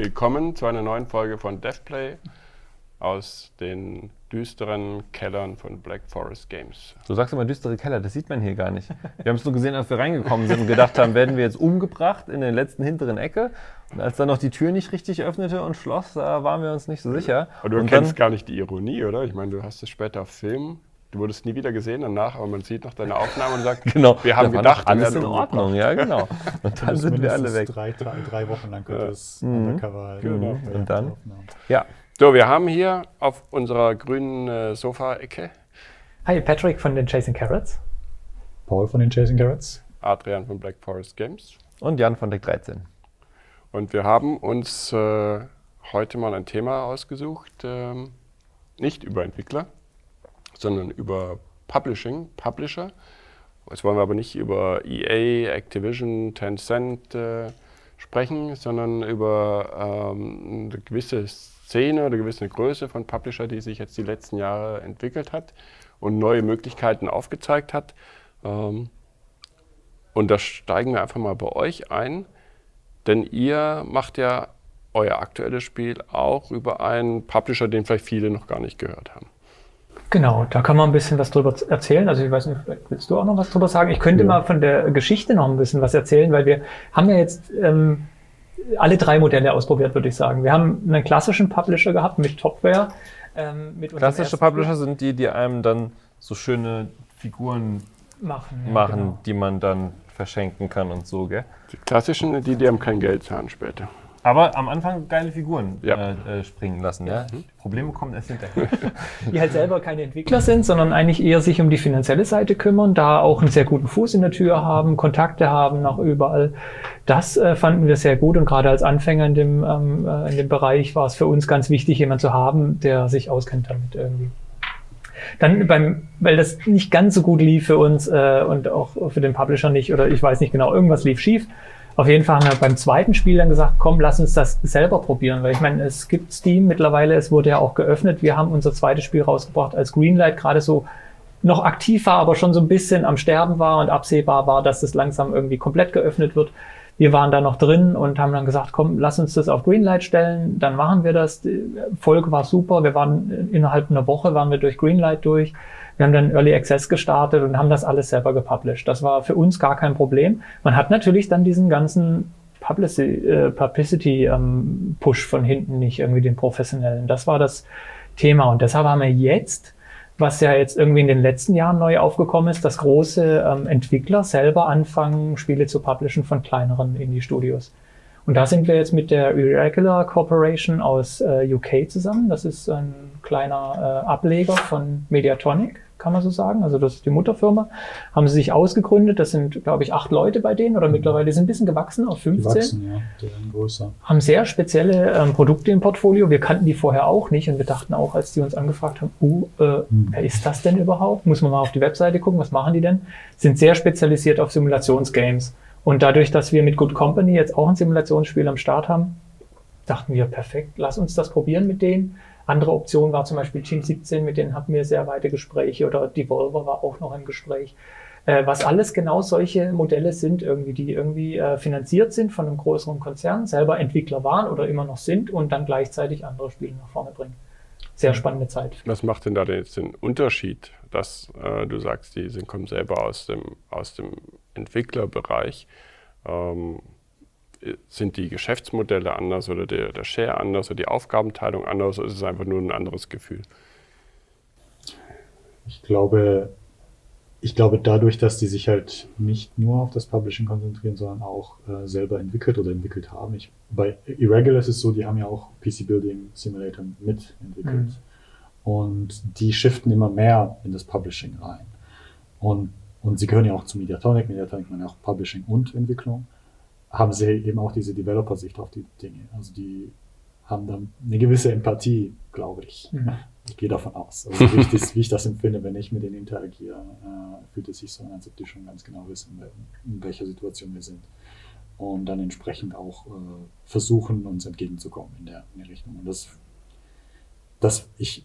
Willkommen zu einer neuen Folge von Deathplay aus den düsteren Kellern von Black Forest Games. Du sagst immer düstere Keller, das sieht man hier gar nicht. Wir haben es nur gesehen, als wir reingekommen sind und gedacht haben, werden wir jetzt umgebracht in der letzten hinteren Ecke. Und als dann noch die Tür nicht richtig öffnete und schloss, da waren wir uns nicht so sicher. Aber du und kennst dann, gar nicht die Ironie, oder? Ich meine, du hast es später auf Film. Du wurdest nie wieder gesehen danach, aber man sieht noch deine Aufnahme und sagt, Genau, wir haben gedacht, alles wir werden in Ordnung, ja genau. Und dann sind wir alle weg. Drei, drei, drei Wochen lang es undercover halt Genau. Und dann? Ja, So, wir haben hier auf unserer grünen äh, Sofa-Ecke Hi, Patrick von den Chasing Carrots. Paul von den Chasing Carrots. Adrian von Black Forest Games. und Jan von Deck 13. Und wir haben uns äh, heute mal ein Thema ausgesucht, ähm, nicht über Entwickler, sondern über Publishing, Publisher. Jetzt wollen wir aber nicht über EA, Activision, Tencent äh, sprechen, sondern über ähm, eine gewisse Szene oder gewisse Größe von Publisher, die sich jetzt die letzten Jahre entwickelt hat und neue Möglichkeiten aufgezeigt hat. Ähm, und da steigen wir einfach mal bei euch ein. Denn ihr macht ja euer aktuelles Spiel auch über einen Publisher, den vielleicht viele noch gar nicht gehört haben. Genau, da kann man ein bisschen was drüber erzählen. Also ich weiß nicht, vielleicht willst du auch noch was drüber sagen? Ich könnte Ja. mal von der Geschichte noch ein bisschen was erzählen, weil wir haben ja jetzt ähm, alle drei Modelle ausprobiert, würde ich sagen. Wir haben einen klassischen Publisher gehabt mit Topware. Ähm, mit Klassische Publisher sind die, die einem dann so schöne Figuren machen. ja, machen, genau. die man dann verschenken kann und so, gell? Die klassischen, die, die haben kein Geld zahlen später. Aber am Anfang geile Figuren Ja. äh, äh, springen lassen, ja? Die Probleme kommen erst hinterher. die halt selber keine Entwickler sind, sondern eigentlich eher sich um die finanzielle Seite kümmern, da auch einen sehr guten Fuß in der Tür haben, Kontakte haben nach überall. Das äh, fanden wir sehr gut und gerade als Anfänger in dem, ähm, äh, in dem Bereich war es für uns ganz wichtig, jemanden zu haben, der sich auskennt damit irgendwie. Dann beim, weil das nicht ganz so gut lief für uns äh, und auch für den Publisher nicht, oder ich weiß nicht genau, irgendwas lief schief. Auf jeden Fall haben wir beim zweiten Spiel dann gesagt, komm, lass uns das selber probieren, weil ich meine, es gibt Steam mittlerweile, es wurde ja auch geöffnet. Wir haben unser zweites Spiel rausgebracht, als Greenlight gerade so noch aktiv war, aber schon so ein bisschen am Sterben war und absehbar war, dass es langsam irgendwie komplett geöffnet wird. Wir waren da noch drin und haben dann gesagt, komm, lass uns das auf Greenlight stellen, dann machen wir das. Die Folge war super. Wir waren innerhalb einer Woche waren wir durch Greenlight durch. Wir haben dann Early Access gestartet und haben das alles selber gepublished. Das war für uns gar kein Problem. Man hat natürlich dann diesen ganzen Publicity, äh, Publicity ähm, von hinten nicht irgendwie den professionellen. Das war das Thema und deshalb haben wir jetzt was ja jetzt irgendwie in den letzten Jahren neu aufgekommen ist, dass große ähm, Entwickler selber anfangen, Spiele zu publishen von kleineren Indie-Studios. Und da sind wir jetzt mit der Irregular Corporation aus äh, UK zusammen. Das ist ein kleiner äh, Ableger von Mediatonic, kann man so sagen. Also das ist die Mutterfirma. Haben sie sich ausgegründet. Das sind, glaube ich, acht Leute bei denen oder mittlerweile die sind ein bisschen gewachsen auf Die 15 wachsen, ja, die werden größer. haben sehr spezielle ähm, Produkte im Portfolio. Wir kannten die vorher auch nicht und wir dachten auch, als die uns angefragt haben, uh, äh, wer ist das denn überhaupt? Muss man mal auf die Webseite gucken, was machen die denn? Sind sehr spezialisiert auf Simulationsgames. Und dadurch, dass wir mit Good Company jetzt auch ein Simulationsspiel am Start haben, dachten wir, perfekt, lass uns das probieren mit denen. Andere Option war zum Beispiel Team 17, mit denen hatten wir sehr weite Gespräche oder Devolver war auch noch im Gespräch. Äh, was alles genau solche Modelle sind, irgendwie, die irgendwie äh, finanziert sind von einem größeren Konzern, selber Entwickler waren oder immer noch sind und dann gleichzeitig andere Spiele nach vorne bringen. Sehr spannende Zeit. Was macht denn da denn jetzt den Unterschied, dass äh, du sagst, die sind, kommen selber aus dem, aus dem Entwicklerbereich? Ähm, sind die Geschäftsmodelle anders oder der, der Share anders oder die Aufgabenteilung anders oder ist es einfach nur ein anderes Gefühl? Ich glaube, ich glaube, dadurch, dass die sich halt nicht nur auf das Publishing konzentrieren, sondern auch äh, selber entwickelt oder entwickelt haben. Ich, bei Irregular ist es so, die haben ja auch PC Building Simulator mitentwickelt. Mhm. Und die shiften immer mehr in das Publishing rein. Und, und sie gehören ja auch zu Mediatonic. Mediatonic meint ja auch Publishing und Entwicklung. Haben sie eben auch diese Developer-Sicht auf die Dinge. Also die haben dann eine gewisse Empathie, glaube ich. Mhm. Ich gehe davon aus. Also wie, ich das, wie ich das empfinde, wenn ich mit denen interagiere, äh, fühlt es sich so an, als ob die schon ganz genau wissen, in welcher Situation wir sind. Und dann entsprechend auch äh, versuchen, uns entgegenzukommen in der, in der Richtung. Und das, das ich,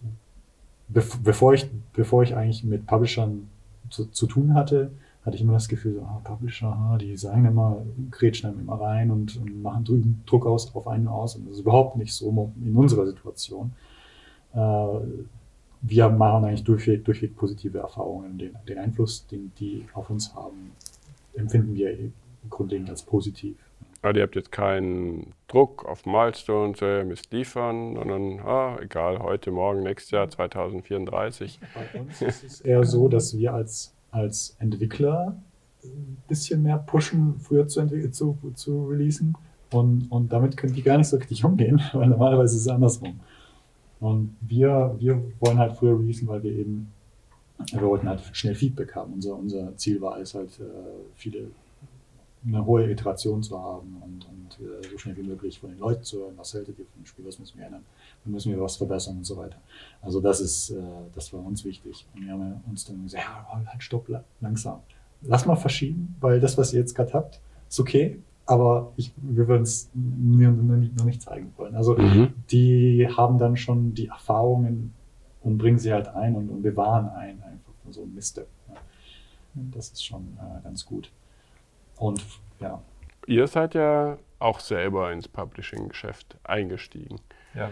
bev bevor ich, bevor ich eigentlich mit Publishern zu, zu tun hatte, hatte ich immer das Gefühl, so, ah, Publisher, ah, die sagen immer, grätschen immer rein und, und machen drüben Druck aus auf einen aus. Und das ist überhaupt nicht so in unserer Situation. Äh, wir machen eigentlich durchweg, durchweg positive Erfahrungen. Den, den Einfluss, den die auf uns haben, empfinden wir grundlegend als positiv. Also ihr habt jetzt keinen Druck auf Milestones, ihr müsst liefern, sondern ah, egal, heute, morgen, nächstes Jahr, 2034. Bei uns ist es eher so, dass wir als, als Entwickler ein bisschen mehr pushen, früher zu, zu, zu releasen. Und, und damit können die gar nicht so richtig umgehen, weil normalerweise ist es andersrum. Und wir, wir wollen halt früher releasen, weil wir eben, wir wollten halt schnell Feedback haben. Unser, unser Ziel war es halt, äh, viele eine hohe Iteration zu haben und, und äh, so schnell wie möglich von den Leuten zu hören, was haltet ihr von dem Spiel, was müssen wir ändern, dann müssen wir was verbessern und so weiter. Also das ist, äh, das war uns wichtig. Und wir haben uns dann gesagt, ja, halt stopp, langsam. Lass mal verschieben, weil das, was ihr jetzt gerade habt, ist okay, aber ich, wir würden es noch nicht zeigen wollen. Also mhm. die haben dann schon die Erfahrungen und bringen sie halt ein und, und bewahren ein, einfach von so einem Miste. Ja. Das ist schon äh, ganz gut. Und ja. Ihr seid ja auch selber ins Publishing-Geschäft eingestiegen. Ja.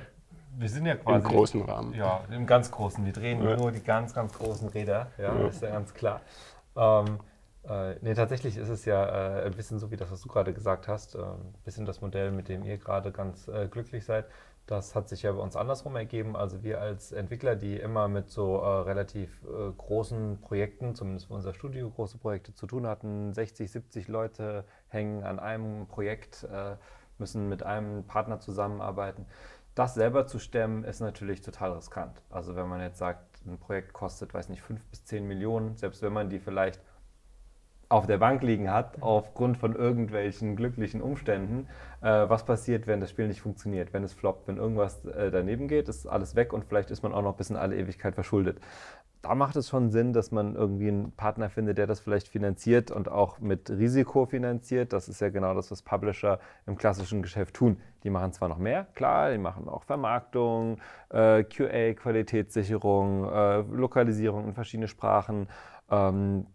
Wir sind ja quasi. Im großen Rahmen. Ja, im ganz großen. Wir drehen ja. nur die ganz, ganz großen Räder. Ja, ja. ist ja ganz klar. Ähm, äh, nee, tatsächlich ist es ja äh, ein bisschen so wie das, was du gerade gesagt hast. Äh, ein bisschen das Modell, mit dem ihr gerade ganz äh, glücklich seid. Das hat sich ja bei uns andersrum ergeben. Also wir als Entwickler, die immer mit so äh, relativ äh, großen Projekten, zumindest für unser Studio, große Projekte zu tun hatten, 60, 70 Leute hängen an einem Projekt, äh, müssen mit einem Partner zusammenarbeiten. Das selber zu stemmen, ist natürlich total riskant. Also wenn man jetzt sagt, ein Projekt kostet, weiß nicht, 5 bis 10 Millionen, selbst wenn man die vielleicht auf der Bank liegen hat, aufgrund von irgendwelchen glücklichen Umständen, äh, was passiert, wenn das Spiel nicht funktioniert, wenn es floppt, wenn irgendwas äh, daneben geht, ist alles weg und vielleicht ist man auch noch bis in alle Ewigkeit verschuldet. Da macht es schon Sinn, dass man irgendwie einen Partner findet, der das vielleicht finanziert und auch mit Risiko finanziert. Das ist ja genau das, was Publisher im klassischen Geschäft tun. Die machen zwar noch mehr, klar, die machen auch Vermarktung, äh, QA, Qualitätssicherung, äh, Lokalisierung in verschiedene Sprachen. Ähm,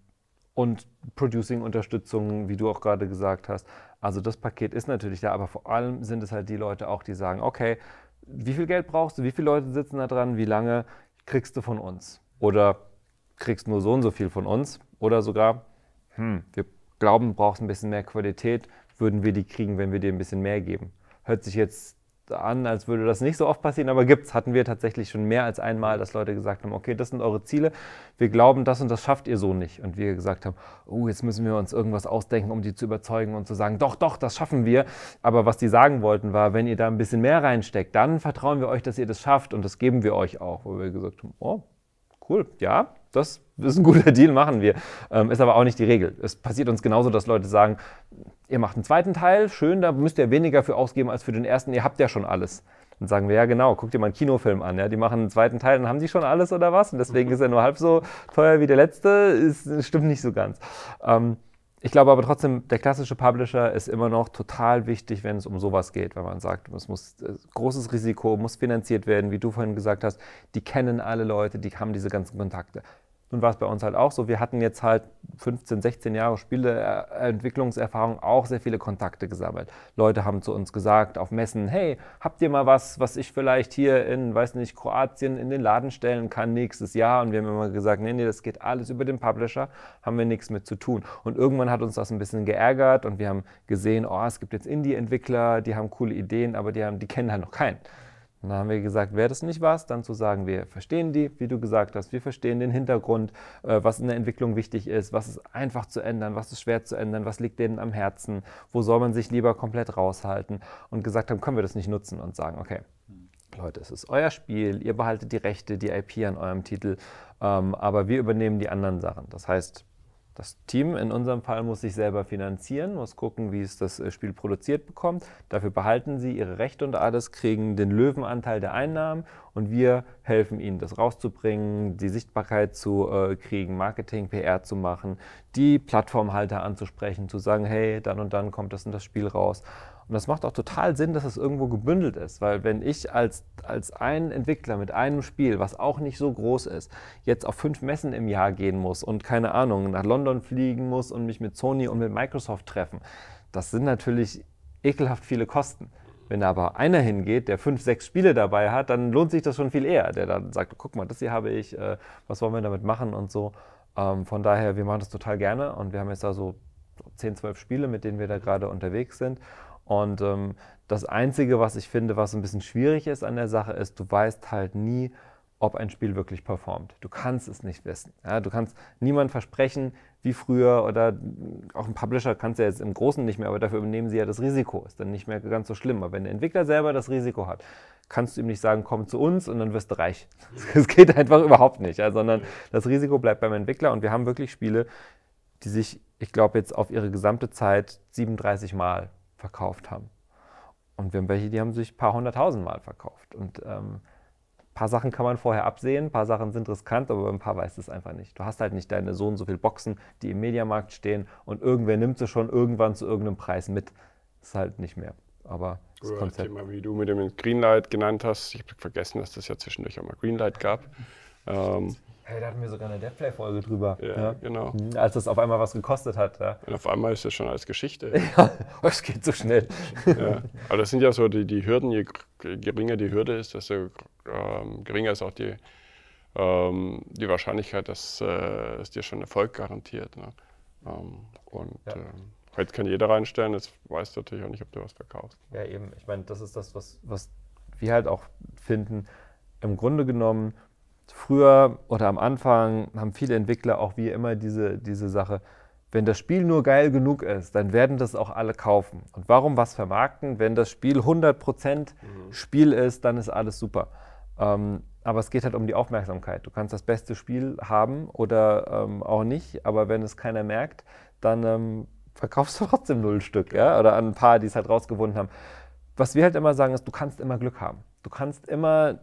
und Producing-Unterstützung, wie du auch gerade gesagt hast. Also das Paket ist natürlich da, aber vor allem sind es halt die Leute auch, die sagen, okay, wie viel Geld brauchst du, wie viele Leute sitzen da dran, wie lange kriegst du von uns? Oder kriegst nur so und so viel von uns? Oder sogar, hm, wir glauben, du brauchst ein bisschen mehr Qualität, würden wir die kriegen, wenn wir dir ein bisschen mehr geben. Hört sich jetzt an, als würde das nicht so oft passieren, aber gibt's, hatten wir tatsächlich schon mehr als einmal, dass Leute gesagt haben, okay, das sind eure Ziele, wir glauben, das und das schafft ihr so nicht. Und wir gesagt haben, oh, jetzt müssen wir uns irgendwas ausdenken, um die zu überzeugen und zu sagen, doch, doch, das schaffen wir. Aber was die sagen wollten, war, wenn ihr da ein bisschen mehr reinsteckt, dann vertrauen wir euch, dass ihr das schafft und das geben wir euch auch. Wo wir gesagt haben, oh, cool, ja, das ist ein guter Deal, machen wir. Ähm, ist aber auch nicht die Regel. Es passiert uns genauso, dass Leute sagen, ihr macht einen zweiten Teil, schön, da müsst ihr weniger für ausgeben als für den ersten, ihr habt ja schon alles. Dann sagen wir, ja genau, guck dir mal einen Kinofilm an, ja, die machen einen zweiten Teil, dann haben die schon alles oder was? Und deswegen ist er nur halb so teuer wie der letzte, ist, stimmt nicht so ganz. Ähm, ich glaube aber trotzdem, der klassische Publisher ist immer noch total wichtig, wenn es um sowas geht, wenn man sagt, es muss äh, großes Risiko, muss finanziert werden, wie du vorhin gesagt hast. Die kennen alle Leute, die haben diese ganzen Kontakte. Nun war es bei uns halt auch so, wir hatten jetzt halt 15, 16 Jahre Spieleentwicklungserfahrung auch sehr viele Kontakte gesammelt. Leute haben zu uns gesagt auf Messen, hey, habt ihr mal was, was ich vielleicht hier in, weiß nicht, Kroatien in den Laden stellen kann nächstes Jahr? Und wir haben immer gesagt, nee, nee, das geht alles über den Publisher, haben wir nichts mit zu tun. Und irgendwann hat uns das ein bisschen geärgert und wir haben gesehen, oh, es gibt jetzt Indie-Entwickler, die haben coole Ideen, aber die, haben, die kennen halt noch keinen. Und dann haben wir gesagt, wäre das nicht was, dann zu sagen, wir verstehen die, wie du gesagt hast, wir verstehen den Hintergrund, äh, was in der Entwicklung wichtig ist, was ist einfach zu ändern, was ist schwer zu ändern, was liegt denen am Herzen, wo soll man sich lieber komplett raushalten und gesagt haben, können wir das nicht nutzen und sagen, okay, Leute, es ist euer Spiel, ihr behaltet die Rechte, die IP an eurem Titel, ähm, aber wir übernehmen die anderen Sachen. Das heißt, das Team in unserem Fall muss sich selber finanzieren, muss gucken, wie es das äh, Spiel produziert bekommt. Dafür behalten sie ihre Rechte und alles, kriegen den Löwenanteil der Einnahmen und wir helfen ihnen, das rauszubringen, die Sichtbarkeit zu äh, kriegen, Marketing, PR zu machen, die Plattformhalter anzusprechen, zu sagen, hey, dann und dann kommt das in das Spiel raus. Und das macht auch total Sinn, dass es irgendwo gebündelt ist, weil wenn ich als, als ein Entwickler mit einem Spiel, was auch nicht so groß ist, jetzt auf fünf Messen im Jahr gehen muss und keine Ahnung, nach London fliegen muss und mich mit Sony und mit Microsoft treffen, das sind natürlich ekelhaft viele Kosten. Wenn da aber einer hingeht, der fünf, sechs Spiele dabei hat, dann lohnt sich das schon viel eher. Der dann sagt, guck mal, das hier habe ich, äh, was wollen wir damit machen und so. Ähm, von daher, wir machen das total gerne und wir haben jetzt da so 10, 12 Spiele, mit denen wir da gerade unterwegs sind. Und ähm, das Einzige, was ich finde, was ein bisschen schwierig ist an der Sache, ist, du weißt halt nie, ob ein Spiel wirklich performt. Du kannst es nicht wissen. Ja, du kannst niemand versprechen, wie früher oder auch ein Publisher kannst du ja jetzt im Großen nicht mehr, aber dafür übernehmen sie ja das Risiko. Ist dann nicht mehr ganz so schlimm. Aber wenn der Entwickler selber das Risiko hat, kannst du ihm nicht sagen, komm zu uns und dann wirst du reich. Das geht einfach überhaupt nicht, ja, sondern das Risiko bleibt beim Entwickler und wir haben wirklich Spiele, die sich, ich glaube, jetzt auf ihre gesamte Zeit 37 Mal verkauft haben. Und wir haben welche, die haben sich ein paar hunderttausend Mal verkauft. Und ähm, paar Sachen kann man vorher absehen, ein paar Sachen sind riskant, aber ein paar weißt du es einfach nicht. Du hast halt nicht deine so und so viele Boxen, die im Mediamarkt stehen und irgendwer nimmt sie schon irgendwann zu irgendeinem Preis mit. Das ist halt nicht mehr. Aber das Oder Konzept. Thema, wie du mit dem Greenlight genannt hast, ich habe vergessen, dass das ja zwischendurch auch mal Greenlight gab. Ähm, Hey, da hatten wir sogar eine Deadplay-Folge drüber. Ja, ja, genau. Mhm, als das auf einmal was gekostet hat. Ja. Und auf einmal ist das schon als Geschichte. ja, es geht so schnell. ja. Aber das sind ja so die, die Hürden, je geringer die Hürde ist, desto ähm, geringer ist auch die, ähm, die Wahrscheinlichkeit, dass äh, es dir schon Erfolg garantiert. Ne? Ähm, und ja. Ähm, heute kann jeder reinstellen, jetzt weißt du natürlich auch nicht, ob du was verkaufst. Ja, eben. Ich meine, das ist das, was, was wir halt auch finden. Im Grunde genommen Früher oder am Anfang haben viele Entwickler auch wie immer diese, diese Sache, wenn das Spiel nur geil genug ist, dann werden das auch alle kaufen. Und warum was vermarkten? Wenn das Spiel 100% mhm. Spiel ist, dann ist alles super. Ähm, aber es geht halt um die Aufmerksamkeit. Du kannst das beste Spiel haben oder ähm, auch nicht, aber wenn es keiner merkt, dann ähm, verkaufst du trotzdem null Stück. Ja? Oder an ein paar, die es halt rausgefunden haben. Was wir halt immer sagen, ist, du kannst immer Glück haben. Du kannst immer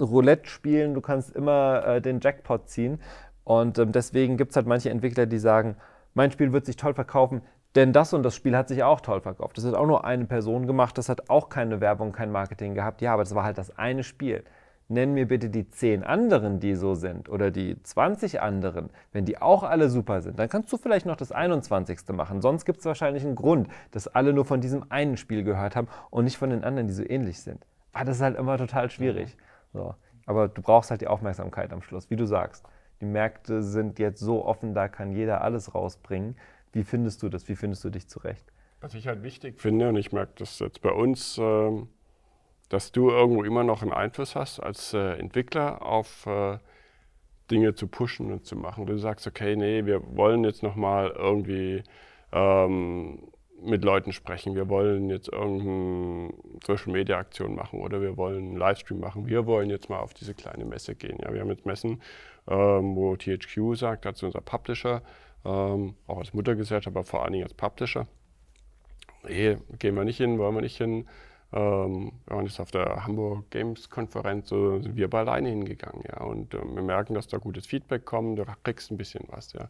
Roulette spielen, du kannst immer äh, den Jackpot ziehen. Und ähm, deswegen gibt es halt manche Entwickler, die sagen, mein Spiel wird sich toll verkaufen, denn das und das Spiel hat sich auch toll verkauft. Das hat auch nur eine Person gemacht, das hat auch keine Werbung, kein Marketing gehabt. Ja, aber das war halt das eine Spiel. Nenn mir bitte die zehn anderen, die so sind, oder die 20 anderen. Wenn die auch alle super sind, dann kannst du vielleicht noch das 21. machen. Sonst gibt es wahrscheinlich einen Grund, dass alle nur von diesem einen Spiel gehört haben und nicht von den anderen, die so ähnlich sind. Aber ah, das ist halt immer total schwierig. So. Aber du brauchst halt die Aufmerksamkeit am Schluss, wie du sagst. Die Märkte sind jetzt so offen, da kann jeder alles rausbringen. Wie findest du das? Wie findest du dich zurecht? Was ich halt wichtig finde, und ich merke das jetzt bei uns, äh, dass du irgendwo immer noch einen Einfluss hast als äh, Entwickler auf äh, Dinge zu pushen und zu machen. Du sagst, okay, nee, wir wollen jetzt nochmal irgendwie ähm, mit Leuten sprechen. Wir wollen jetzt irgendeine Social Media Aktion machen oder wir wollen einen Livestream machen. Wir wollen jetzt mal auf diese kleine Messe gehen. Ja, wir haben jetzt Messen, ähm, wo THQ sagt, dazu unser Publisher, ähm, auch als Muttergesellschaft, aber vor allen Dingen als Publisher. Nee, gehen wir nicht hin, wollen wir nicht hin. Ähm, wir waren jetzt auf der Hamburg Games Konferenz, so sind wir alleine hingegangen. Ja, und äh, wir merken, dass da gutes Feedback kommt, du kriegst ein bisschen was. Ja.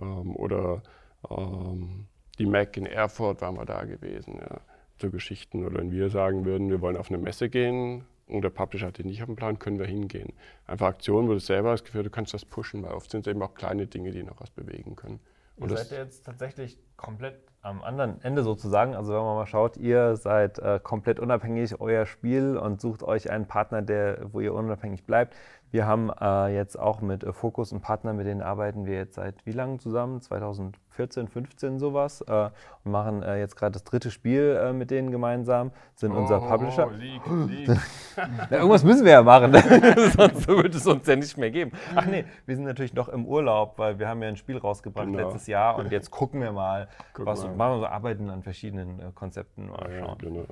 Ähm, oder ähm, die Mac in Erfurt waren wir da gewesen. Ja. So Geschichten. Oder wenn wir sagen würden, wir wollen auf eine Messe gehen und der Publisher hat den nicht auf dem Plan, können wir hingehen. Einfach Aktionen, wo du selber das Gefühl du kannst das pushen, weil oft sind es eben auch kleine Dinge, die noch was bewegen können. Und Ihr seid jetzt tatsächlich komplett am anderen Ende sozusagen. Also wenn man mal schaut, ihr seid äh, komplett unabhängig, euer Spiel und sucht euch einen Partner, der, wo ihr unabhängig bleibt. Wir haben äh, jetzt auch mit äh, Focus einen Partner, mit denen arbeiten wir jetzt seit wie lange zusammen? 2014, 15 sowas. Äh, und machen äh, jetzt gerade das dritte Spiel äh, mit denen gemeinsam, sind oh, unser Publisher. Oh, League, League. ja, irgendwas müssen wir ja machen, sonst würde es uns ja nicht mehr geben. Ach nee, wir sind natürlich noch im Urlaub, weil wir haben ja ein Spiel rausgebracht genau. letztes Jahr und jetzt gucken wir mal, Guck was mal. Machen wir so, arbeiten an verschiedenen äh, Konzepten. Mal schauen. Ja,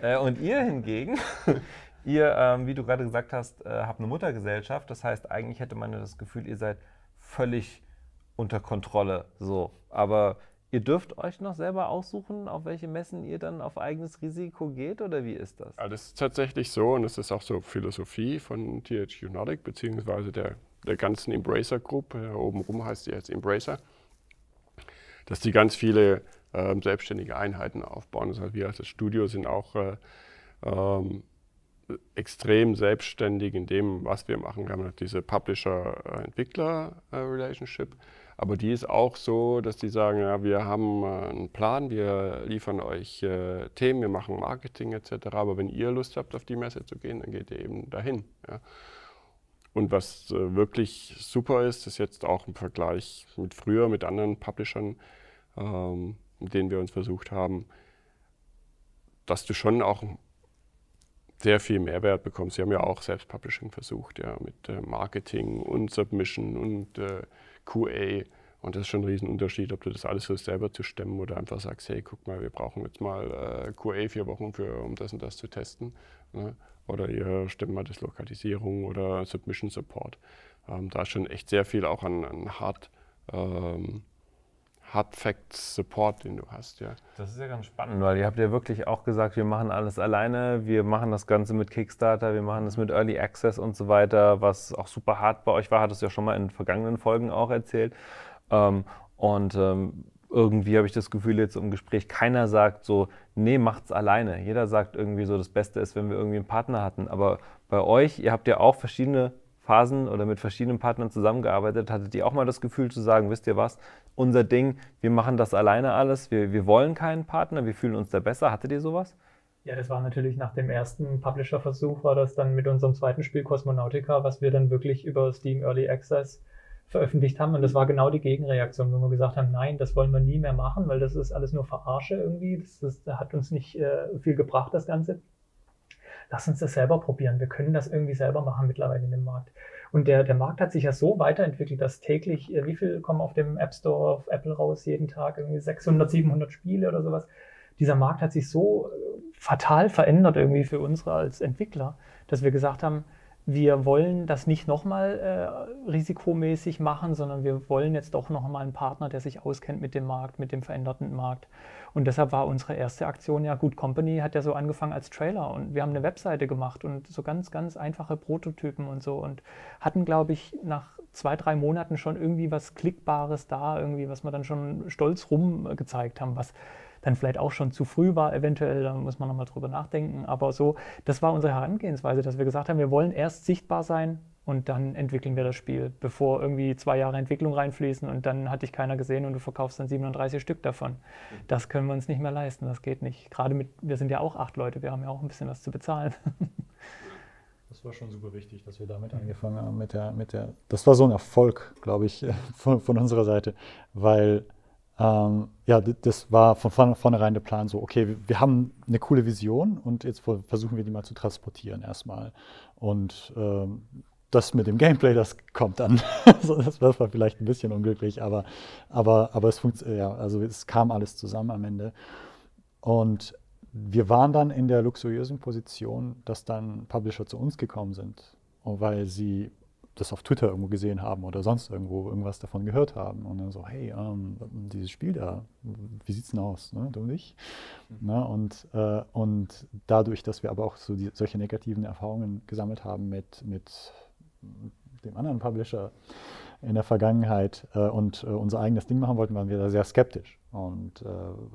genau. und ihr hingegen, Ihr, ähm, wie du gerade gesagt hast, äh, habt eine Muttergesellschaft. Das heißt, eigentlich hätte man ja das Gefühl, ihr seid völlig unter Kontrolle. So. Aber ihr dürft euch noch selber aussuchen, auf welche Messen ihr dann auf eigenes Risiko geht oder wie ist das? Ja, das ist tatsächlich so und das ist auch so Philosophie von THQ Nordic beziehungsweise der, der ganzen Embracer Group. Oben rum heißt die jetzt Embracer. Dass die ganz viele äh, selbstständige Einheiten aufbauen. Das heißt, wir als Studio sind auch äh, ähm, extrem selbstständig in dem, was wir machen. Wir haben diese Publisher-Entwickler-Relationship, aber die ist auch so, dass die sagen, ja, wir haben äh, einen Plan, wir liefern euch äh, Themen, wir machen Marketing etc. Aber wenn ihr Lust habt, auf die Messe zu gehen, dann geht ihr eben dahin. Ja. Und was äh, wirklich super ist, ist jetzt auch im Vergleich mit früher, mit anderen Publishern, ähm, mit denen wir uns versucht haben, dass du schon auch sehr viel Mehrwert bekommst. Sie haben ja auch Selbstpublishing versucht, ja, mit äh, Marketing und Submission und äh, QA. Und das ist schon ein Riesenunterschied, ob du das alles so selber zu stemmen oder einfach sagst, hey, guck mal, wir brauchen jetzt mal äh, QA vier Wochen, für, um das und das zu testen. Ne? Oder ihr stemmt mal das Lokalisierung oder Submission Support. Ähm, da ist schon echt sehr viel auch an, an Hard, ähm, Hard Facts Support, den du hast, ja. Das ist ja ganz spannend, weil ihr habt ja wirklich auch gesagt, wir machen alles alleine, wir machen das Ganze mit Kickstarter, wir machen das mit Early Access und so weiter, was auch super hart bei euch war, hattest du ja schon mal in vergangenen Folgen auch erzählt. Ähm, und ähm, irgendwie habe ich das Gefühl jetzt im Gespräch, keiner sagt so, nee, macht's alleine. Jeder sagt irgendwie so, das Beste ist, wenn wir irgendwie einen Partner hatten. Aber bei euch, ihr habt ja auch verschiedene Phasen oder mit verschiedenen Partnern zusammengearbeitet, hattet ihr auch mal das Gefühl zu sagen, wisst ihr was, unser Ding, wir machen das alleine alles, wir, wir wollen keinen Partner, wir fühlen uns da besser. Hattet ihr sowas? Ja, das war natürlich nach dem ersten Publisher-Versuch, war das dann mit unserem zweiten Spiel Cosmonautica, was wir dann wirklich über Steam Early Access veröffentlicht haben. Und das war genau die Gegenreaktion, wo wir gesagt haben, nein, das wollen wir nie mehr machen, weil das ist alles nur Verarsche irgendwie. Das, das hat uns nicht äh, viel gebracht, das Ganze lass uns das selber probieren. Wir können das irgendwie selber machen mittlerweile in dem Markt. Und der, der Markt hat sich ja so weiterentwickelt, dass täglich, äh, wie viel kommen auf dem App Store auf Apple raus, jeden Tag irgendwie 600, 700 Spiele oder sowas. Dieser Markt hat sich so äh, fatal verändert irgendwie für uns als Entwickler, dass wir gesagt haben, wir wollen das nicht nochmal äh, risikomäßig machen, sondern wir wollen jetzt doch nochmal einen Partner, der sich auskennt mit dem Markt, mit dem veränderten Markt. Und deshalb war unsere erste Aktion ja, Good Company hat ja so angefangen als Trailer und wir haben eine Webseite gemacht und so ganz, ganz einfache Prototypen und so und hatten, glaube ich, nach zwei, drei Monaten schon irgendwie was Klickbares da, irgendwie, was wir dann schon stolz rum gezeigt haben, was dann vielleicht auch schon zu früh war, eventuell, da muss man nochmal drüber nachdenken. Aber so, das war unsere Herangehensweise, dass wir gesagt haben, wir wollen erst sichtbar sein und dann entwickeln wir das Spiel, bevor irgendwie zwei Jahre Entwicklung reinfließen und dann hat dich keiner gesehen und du verkaufst dann 37 Stück davon. Das können wir uns nicht mehr leisten, das geht nicht. Gerade mit, wir sind ja auch acht Leute, wir haben ja auch ein bisschen was zu bezahlen. Das war schon super wichtig, dass wir damit angefangen haben. Mit der, mit der, das war so ein Erfolg, glaube ich, von, von unserer Seite, weil ähm, ja, das war von vornherein der Plan so, okay, wir haben eine coole Vision und jetzt versuchen wir die mal zu transportieren erstmal. Und ähm, das mit dem Gameplay, das kommt dann. das war vielleicht ein bisschen unglücklich, aber, aber, aber es, ja, also es kam alles zusammen am Ende. Und wir waren dann in der luxuriösen Position, dass dann Publisher zu uns gekommen sind, weil sie das auf Twitter irgendwo gesehen haben oder sonst irgendwo irgendwas davon gehört haben. Und dann so, hey, ähm, dieses Spiel da, wie sieht's denn aus? Ne? Du und ich? Mhm. Ne? Und, äh, und dadurch, dass wir aber auch so die, solche negativen Erfahrungen gesammelt haben mit, mit dem anderen Publisher in der Vergangenheit äh, und äh, unser eigenes Ding machen wollten, waren wir da sehr skeptisch und äh,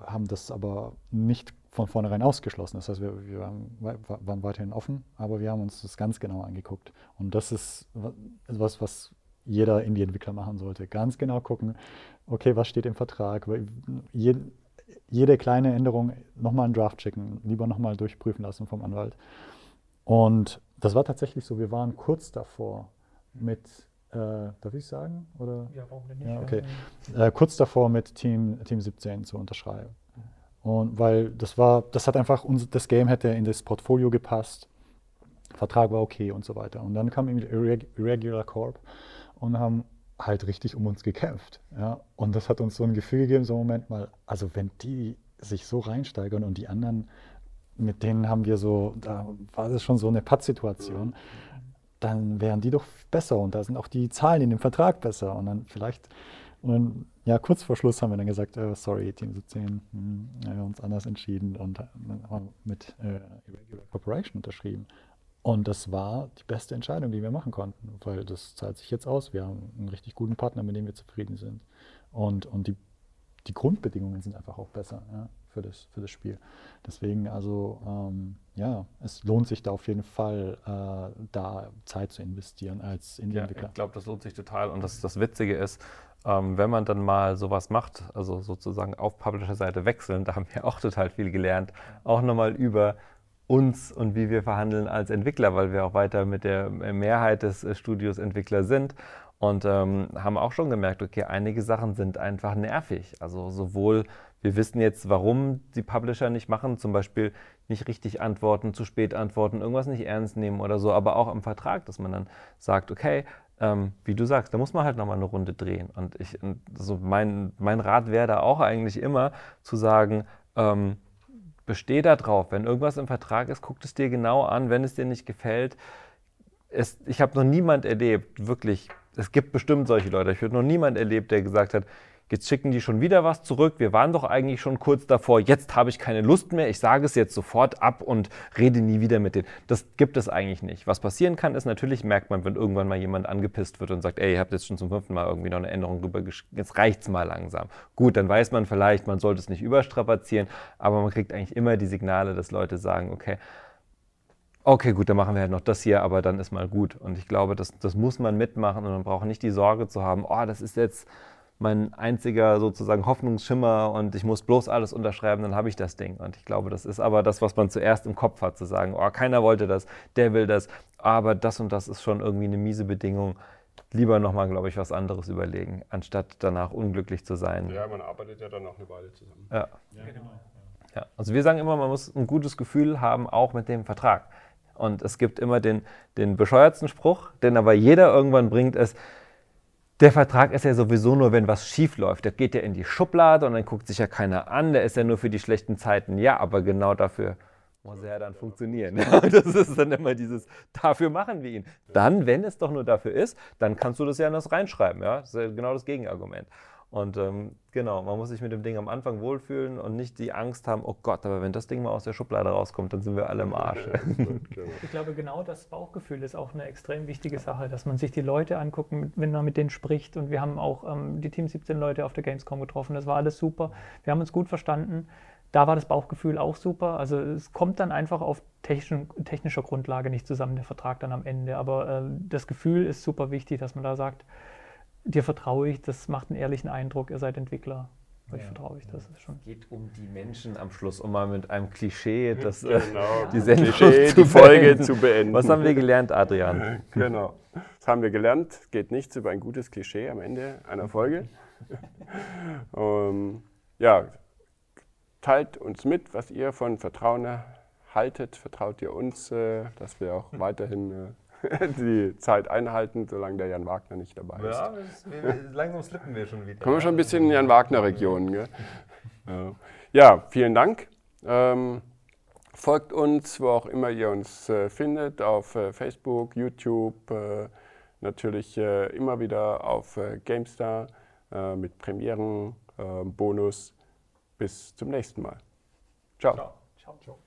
haben das aber nicht von vornherein ausgeschlossen. Das heißt, wir, wir waren, waren, weiterhin offen, aber wir haben uns das ganz genau angeguckt. Und das ist etwas, was jeder Indie-Entwickler machen sollte. Ganz genau gucken, okay, was steht im Vertrag? Jede, jede kleine Änderung nochmal einen Draft checken, lieber nochmal durchprüfen lassen vom Anwalt. Und das war tatsächlich so, wir waren kurz davor mit, äh, darf ich sagen? Oder? Ja, warum denn nicht? Ja, okay. Äh, kurz davor mit Team, Team 17 zu unterschreiben. Und weil das war, das hat einfach, uns, das Game hätte in das Portfolio gepasst, Vertrag war okay und so weiter. Und dann kam Irregular Corp und haben halt richtig um uns gekämpft. Ja? Und das hat uns so ein Gefühl gegeben, so Moment mal, also wenn die sich so reinsteigern und die anderen, mit denen haben wir so, da war das schon so eine Pattsituation, dann wären die doch besser und da sind auch die Zahlen in dem Vertrag besser und dann vielleicht und ja, kurz vor Schluss haben wir dann gesagt, äh, sorry, Team 17, hm, wir haben uns anders entschieden und haben mit äh, Irregular Corporation unterschrieben. Und das war die beste Entscheidung, die wir machen konnten, weil das zahlt sich jetzt aus. Wir haben einen richtig guten Partner, mit dem wir zufrieden sind. Und, und die, die Grundbedingungen sind einfach auch besser ja, für, das, für das Spiel. Deswegen, also ähm, ja, es lohnt sich da auf jeden Fall, äh, da Zeit zu investieren als Indie-Entwickler. Ja, ich glaube, das lohnt sich total. Und das, das Witzige ist, ähm, wenn man dann mal sowas macht, also sozusagen auf Publisher-Seite wechseln, da haben wir auch total viel gelernt. Auch nochmal über uns und wie wir verhandeln als Entwickler, weil wir auch weiter mit der Mehrheit des äh, Studios Entwickler sind und ähm, haben auch schon gemerkt, okay, einige Sachen sind einfach nervig. Also sowohl, wir wissen jetzt, warum die Publisher nicht machen, zum Beispiel nicht richtig antworten, zu spät antworten, irgendwas nicht ernst nehmen oder so, aber auch im Vertrag, dass man dann sagt, okay, ähm, wie du sagst, da muss man halt nochmal eine Runde drehen. Und ich, also mein, mein Rat wäre da auch eigentlich immer zu sagen, ähm, besteh da drauf. Wenn irgendwas im Vertrag ist, guck es dir genau an. Wenn es dir nicht gefällt, es, ich habe noch niemand erlebt, wirklich es gibt bestimmt solche Leute. Ich habe noch niemand erlebt, der gesagt hat, jetzt schicken die schon wieder was zurück. Wir waren doch eigentlich schon kurz davor. Jetzt habe ich keine Lust mehr. Ich sage es jetzt sofort ab und rede nie wieder mit denen. Das gibt es eigentlich nicht. Was passieren kann, ist natürlich merkt man, wenn irgendwann mal jemand angepisst wird und sagt, ey, ihr habt jetzt schon zum fünften Mal irgendwie noch eine Änderung drüber Jetzt reicht's mal langsam. Gut, dann weiß man vielleicht, man sollte es nicht überstrapazieren, aber man kriegt eigentlich immer die Signale, dass Leute sagen, okay, okay, gut, dann machen wir halt noch das hier, aber dann ist mal gut. Und ich glaube, das, das muss man mitmachen und man braucht nicht die Sorge zu haben, oh, das ist jetzt mein einziger sozusagen Hoffnungsschimmer und ich muss bloß alles unterschreiben, dann habe ich das Ding. Und ich glaube, das ist aber das, was man zuerst im Kopf hat, zu sagen, oh, keiner wollte das, der will das, aber das und das ist schon irgendwie eine miese Bedingung. Lieber nochmal, glaube ich, was anderes überlegen, anstatt danach unglücklich zu sein. Ja, man arbeitet ja dann auch eine Weile zusammen. Ja. ja, genau. Ja. Also wir sagen immer, man muss ein gutes Gefühl haben, auch mit dem Vertrag. Und es gibt immer den, den bescheuertsten Spruch, den aber jeder irgendwann bringt, ist, der Vertrag ist ja sowieso nur, wenn was schief läuft. Der geht ja in die Schublade und dann guckt sich ja keiner an. Der ist ja nur für die schlechten Zeiten. Ja, aber genau dafür muss er dann funktionieren. das ist dann immer dieses, dafür machen wir ihn. Dann, wenn es doch nur dafür ist, dann kannst du das ja in das reinschreiben. Ja? Das ist ja genau das Gegenargument. Und ähm, genau, man muss sich mit dem Ding am Anfang wohlfühlen und nicht die Angst haben, oh Gott, aber wenn das Ding mal aus der Schublade rauskommt, dann sind wir alle im Arsch. Ich glaube, genau das Bauchgefühl ist auch eine extrem wichtige Sache, dass man sich die Leute anguckt, wenn man mit denen spricht. Und wir haben auch ähm, die Team 17 Leute auf der Gamescom getroffen. Das war alles super. Wir haben uns gut verstanden. Da war das Bauchgefühl auch super. Also es kommt dann einfach auf technischen, technischer Grundlage nicht zusammen, der Vertrag dann am Ende. Aber äh, das Gefühl ist super wichtig, dass man da sagt, dir vertraue ich, das macht einen ehrlichen Eindruck, ihr seid Entwickler. Euch ja, vertraue ich, das ist schon. Es geht um die Menschen am Schluss, um mal mit einem Klischee das, äh, genau. die Sendung Klischee, zu die Folge beenden. zu beenden. Was haben wir gelernt, Adrian? Genau, das haben wir gelernt. Es geht nichts über ein gutes Klischee am Ende einer Folge. um, ja, teilt uns mit, was ihr von Vertrauen haltet. Vertraut ihr uns, äh, dass wir auch weiterhin äh, die Zeit einhalten, solange der Jan Wagner nicht dabei ist. Ja, wir, langsam slippen wir schon wieder. Kommen wir schon ein bisschen in Jan Wagner-Regionen. Ja. ja, vielen Dank. Ähm, folgt uns, wo auch immer ihr uns äh, findet, auf äh, Facebook, YouTube, äh, natürlich äh, immer wieder auf äh, GameStar äh, mit Premieren, Bonus. Bis zum nächsten Mal. Ciao. Ciao. Ciao.